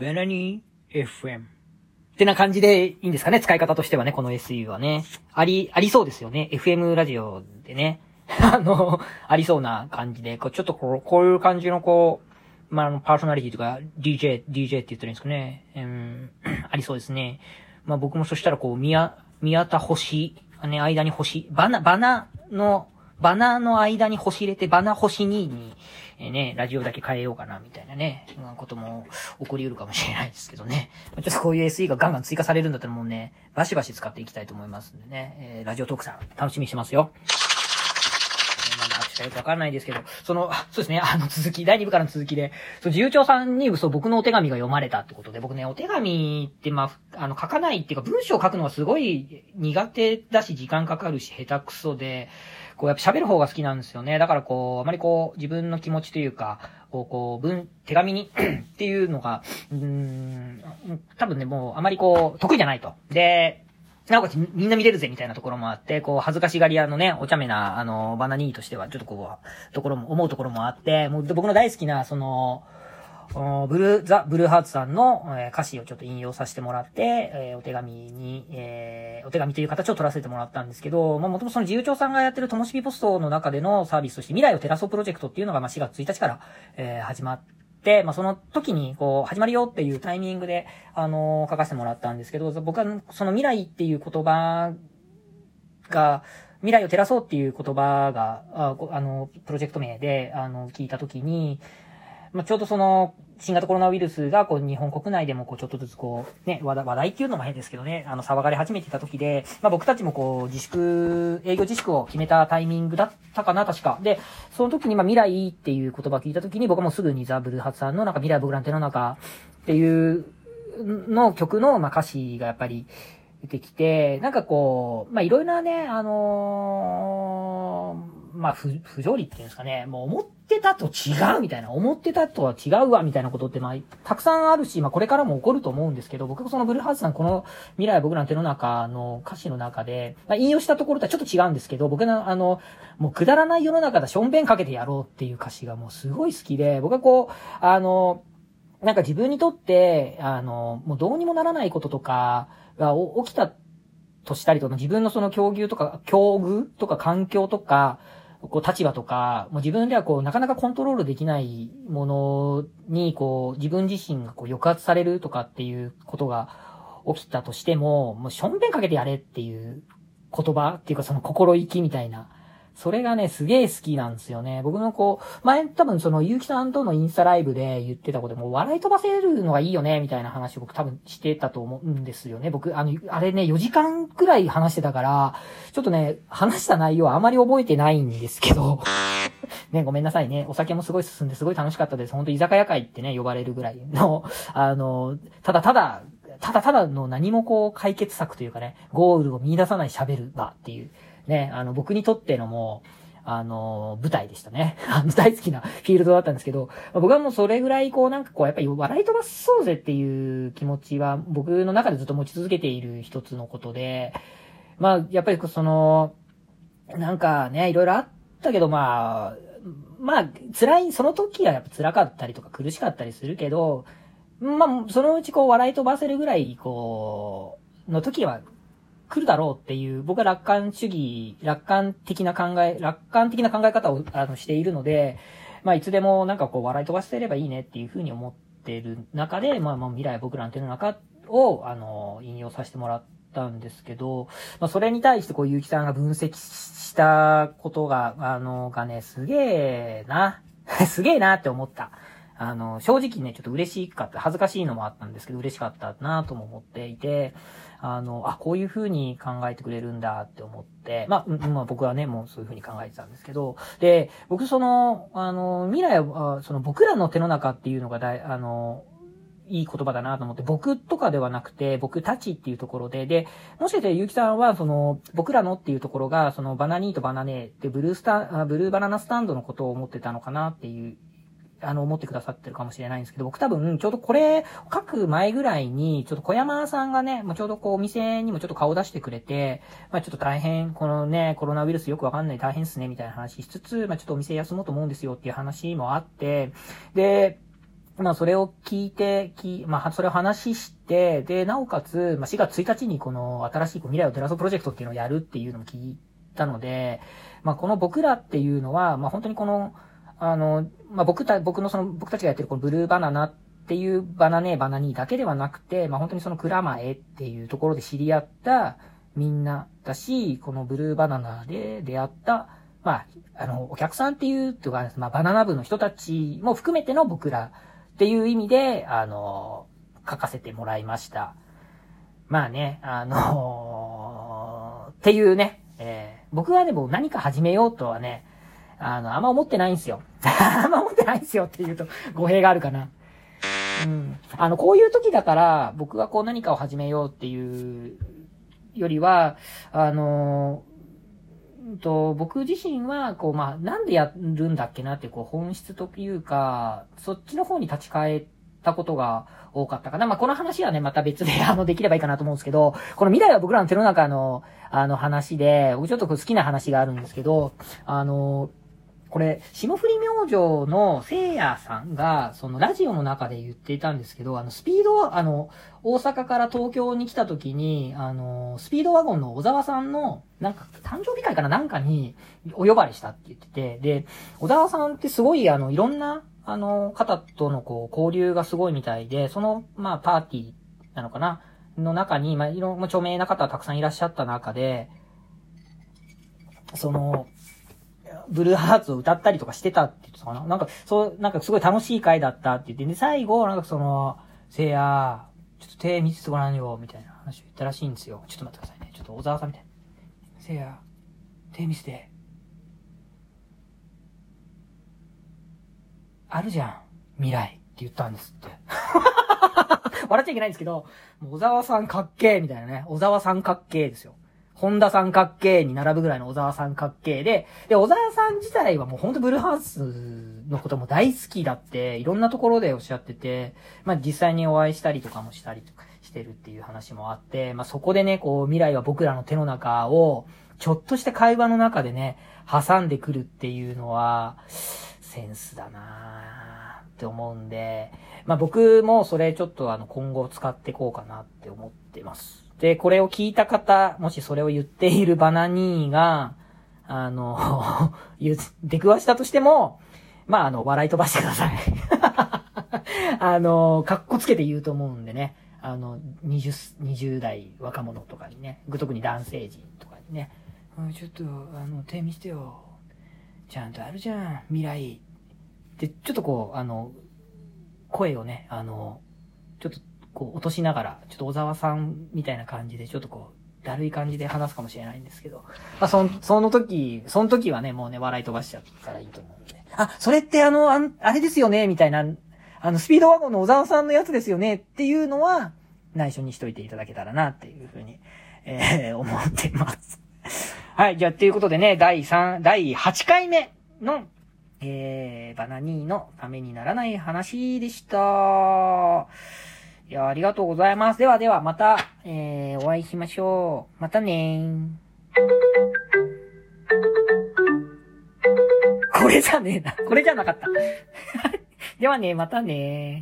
ベナニー FM。ってな感じでいいんですかね使い方としてはね、この SU はね。あり、ありそうですよね。FM ラジオでね。あの、ありそうな感じで、こうちょっとこう、こういう感じのこう、まあ、あの、パーソナリティとか、DJ、DJ って言ったらいいんですかね。うん、ありそうですね。まあ僕もそしたらこう、宮、宮田星、ね、間に星、バナ、バナの、バナの間に星入れて、バナ星2に、えー、ね、ラジオだけ変えようかな、みたいなね、ことも起こり得るかもしれないですけどね。ちょっとこういう SE がガンガン追加されるんだったらもうね、バシバシ使っていきたいと思いますんでね、えー、ラジオトークさん、楽しみにしてますよ。よくわかんないですけど、その、そうですね、あの続き、第2部からの続きで、その自由帳さんに、そう、僕のお手紙が読まれたってことで、僕ね、お手紙って、まあ、あの、書かないっていうか、文章を書くのはすごい苦手だし、時間かかるし、下手くそで、こう、やっぱ喋る方が好きなんですよね。だからこう、あまりこう、自分の気持ちというか、こう、こう、文、手紙に っていうのが、うん、多分ね、もう、あまりこう、得意じゃないと。で、なおかつみんな見れるぜみたいなところもあって、こう、恥ずかしがり屋のね、お茶目な、あの、バナニーとしては、ちょっとこう、ところも、思うところもあって、もう僕の大好きな、その、ブルー、ザ・ブルーハーツさんの、歌詞をちょっと引用させてもらって、え、お手紙に、え、お手紙という形を取らせてもらったんですけど、まあ、もともとその自由帳さんがやってるともしびポストの中でのサービスとして未来を照らそうプロジェクトっていうのが、ま、4月1日から、え、始まって、まあ、その時に、こう、始まるよっていうタイミングで、あのー、書かせてもらったんですけど、僕は、その未来っていう言葉が、未来を照らそうっていう言葉が、ああの、プロジェクト名で、あの、聞いた時に、まあ、ちょうどその、新型コロナウイルスが、こう、日本国内でも、こう、ちょっとずつ、こう、ね、話題、っていうのも変ですけどね、あの、騒がれ始めてた時で、まあ、僕たちもこう、自粛、営業自粛を決めたタイミングだったかな、確か。で、その時に、ま、未来っていう言葉聞いた時に、僕はもうすぐにザ・ブルーハツさんの、なんか、未来僕らの手の中っていうの曲の、ま、歌詞がやっぱり、出てきて、なんかこう、まあ、いろいろなね、あのー、まあ、不、不条理っていうんですかね、もう思ってたと違うみたいな、思ってたとは違うわみたいなことって、まあ、たくさんあるし、まあ、これからも起こると思うんですけど、僕そのブルーハーツさん、この未来は僕らの手の中の歌詞の中で、まあ、引用したところとはちょっと違うんですけど、僕のあの、もうくだらない世の中だ、しょんべんかけてやろうっていう歌詞がもうすごい好きで、僕はこう、あの、なんか自分にとって、あの、もうどうにもならないこととか、が起きたとしたりとか、自分のその境遇とか、境遇とか環境とか、こう立場とか、もう自分ではこうなかなかコントロールできないものに、こう自分自身がこう抑圧されるとかっていうことが起きたとしても、もうしょんべんかけてやれっていう言葉っていうかその心意気みたいなそれがね、すげえ好きなんですよね。僕のこう、前多分その、ゆうきさんとのインスタライブで言ってたことでも、笑い飛ばせるのがいいよね、みたいな話を僕多分してたと思うんですよね。僕、あの、あれね、4時間くらい話してたから、ちょっとね、話した内容はあまり覚えてないんですけど、ね、ごめんなさいね。お酒もすごい進んですごい楽しかったです。本当居酒屋会ってね、呼ばれるぐらいの、あの、ただただ、ただただの何もこう解決策というかね、ゴールを見出さない喋る場っていう。ね、あの、僕にとってのもう、あの、舞台でしたね。あの、大好きなフィールドだったんですけど、まあ、僕はもうそれぐらい、こう、なんかこう、やっぱり笑い飛ばそうぜっていう気持ちは、僕の中でずっと持ち続けている一つのことで、まあ、やっぱりその、なんかね、いろいろあったけど、まあ、まあ、辛い、その時はやっぱ辛かったりとか苦しかったりするけど、まあ、そのうちこう笑い飛ばせるぐらい、こう、の時は来るだろうっていう、僕は楽観主義、楽観的な考え、楽観的な考え方をあのしているので、まあいつでもなんかこう笑い飛ばせればいいねっていうふうに思ってる中で、まあまあ未来僕らの手の中を、あの、引用させてもらったんですけど、まあそれに対してこう結城さんが分析したことが、あの、がね、すげえな、すげえなって思った。あの、正直ね、ちょっと嬉しかった。恥ずかしいのもあったんですけど、嬉しかったなとも思っていて、あの、あ、こういう風に考えてくれるんだって思って、まあ、まあ僕はね、もうそういう風に考えてたんですけど、で、僕その、あの、未来は、その僕らの手の中っていうのが大、あの、いい言葉だなと思って、僕とかではなくて、僕たちっていうところで、で、もしかしてゆうきさんは、その、僕らのっていうところが、そのバナニーとバナネーってブルースタ、ブルーバナナスタンドのことを思ってたのかなっていうあの、思ってくださってるかもしれないんですけど、僕多分、ちょうどこれ、書く前ぐらいに、ちょっと小山さんがね、まあ、ちょうどこう、お店にもちょっと顔出してくれて、まあ、ちょっと大変、このね、コロナウイルスよくわかんない大変っすね、みたいな話しつつ、まあ、ちょっとお店休もうと思うんですよっていう話もあって、で、まあ、それを聞いて、きまあ、それを話して、で、なおかつ、まあ、4月1日にこの新しい未来を照らすプロジェクトっていうのをやるっていうのも聞いたので、まあ、この僕らっていうのは、まあ、本当にこの、あの、まあ、僕た、僕のその、僕たちがやってるこのブルーバナナっていうバナネーバナニーだけではなくて、まあ、本当にその蔵前っていうところで知り合ったみんなだし、このブルーバナナで出会った、まあ、あの、お客さんっていうとか、まあ、バナナ部の人たちも含めての僕らっていう意味で、あの、書かせてもらいました。まあね、あのー、っていうね、えー、僕はね、も何か始めようとはね、あの、あんま思ってないんですよ。あんま思ってないんですよって言うと語弊があるかな。うん。あの、こういう時だから、僕がこう何かを始めようっていうよりは、あのと、僕自身は、こう、まあ、なんでやるんだっけなってこう、本質というか、そっちの方に立ち返ったことが多かったかな。まあ、この話はね、また別で、あの、できればいいかなと思うんですけど、この未来は僕らの手の中の、あの話で、僕ちょっと好きな話があるんですけど、あの、これ、霜降り明星の聖夜さんが、そのラジオの中で言っていたんですけど、あの、スピード、あの、大阪から東京に来た時に、あの、スピードワゴンの小沢さんの、なんか、誕生日会かななんかに、お呼ばれしたって言ってて、で、小沢さんってすごい、あの、いろんな、あの、方とのこう、交流がすごいみたいで、その、まあ、パーティーなのかなの中に、まあ、いろんな著名な方はたくさんいらっしゃった中で、その、ブルーハーツを歌ったりとかしてたって言ってたかな？なんか、そう、なんかすごい楽しい回だったって言って、で、最後、なんかその、せいや、ちょっと手見せてごらんよ、みたいな話を言ったらしいんですよ。ちょっと待ってくださいね。ちょっと小沢さんみたいな。せいや、手見せて。あるじゃん。未来って言ったんですって。笑っちゃいけないんですけど、小沢さんかっけーみたいなね。小沢さんかっけーですよ。本田三角形に並ぶぐらいの小沢三角形で、で、小沢さん自体はもうほんとブルーハウスのことも大好きだって、いろんなところでおっしゃってて、まあ実際にお会いしたりとかもしたりとかしてるっていう話もあって、まあそこでね、こう未来は僕らの手の中を、ちょっとした会話の中でね、挟んでくるっていうのは、センスだなって思うんで、まあ僕もそれちょっとあの今後使っていこうかなって思ってます。で、これを聞いた方、もしそれを言っているバナニーが、あの、出くわしたとしても、まあ、あの、笑い飛ばしてください。あの、かっこつけて言うと思うんでね。あの、20、20代若者とかにね、特に男性陣とかにね、ちょっと、あの、手見してよ。ちゃんとあるじゃん、未来。で、ちょっとこう、あの、声をね、あの、ちょっとこう落としながら、ちょっと小沢さんみたいな感じで、ちょっとこう、だるい感じで話すかもしれないんですけど、まあ、その、その時、その時はね、もうね、笑い飛ばしちゃったらいいと思うんで。あ、それってあの、ああれですよね、みたいな、あの、スピードワゴンの小沢さんのやつですよね、っていうのは、内緒にしといていただけたらな、っていうふうに、えー、思ってます。はい、じゃあ、ということでね、第3、第8回目の、えー、バナニーのためにならない話でした。いや、ありがとうございます。ではでは、また、えー、お会いしましょう。またね。これじゃねえな。これじゃなかった。ではね、またね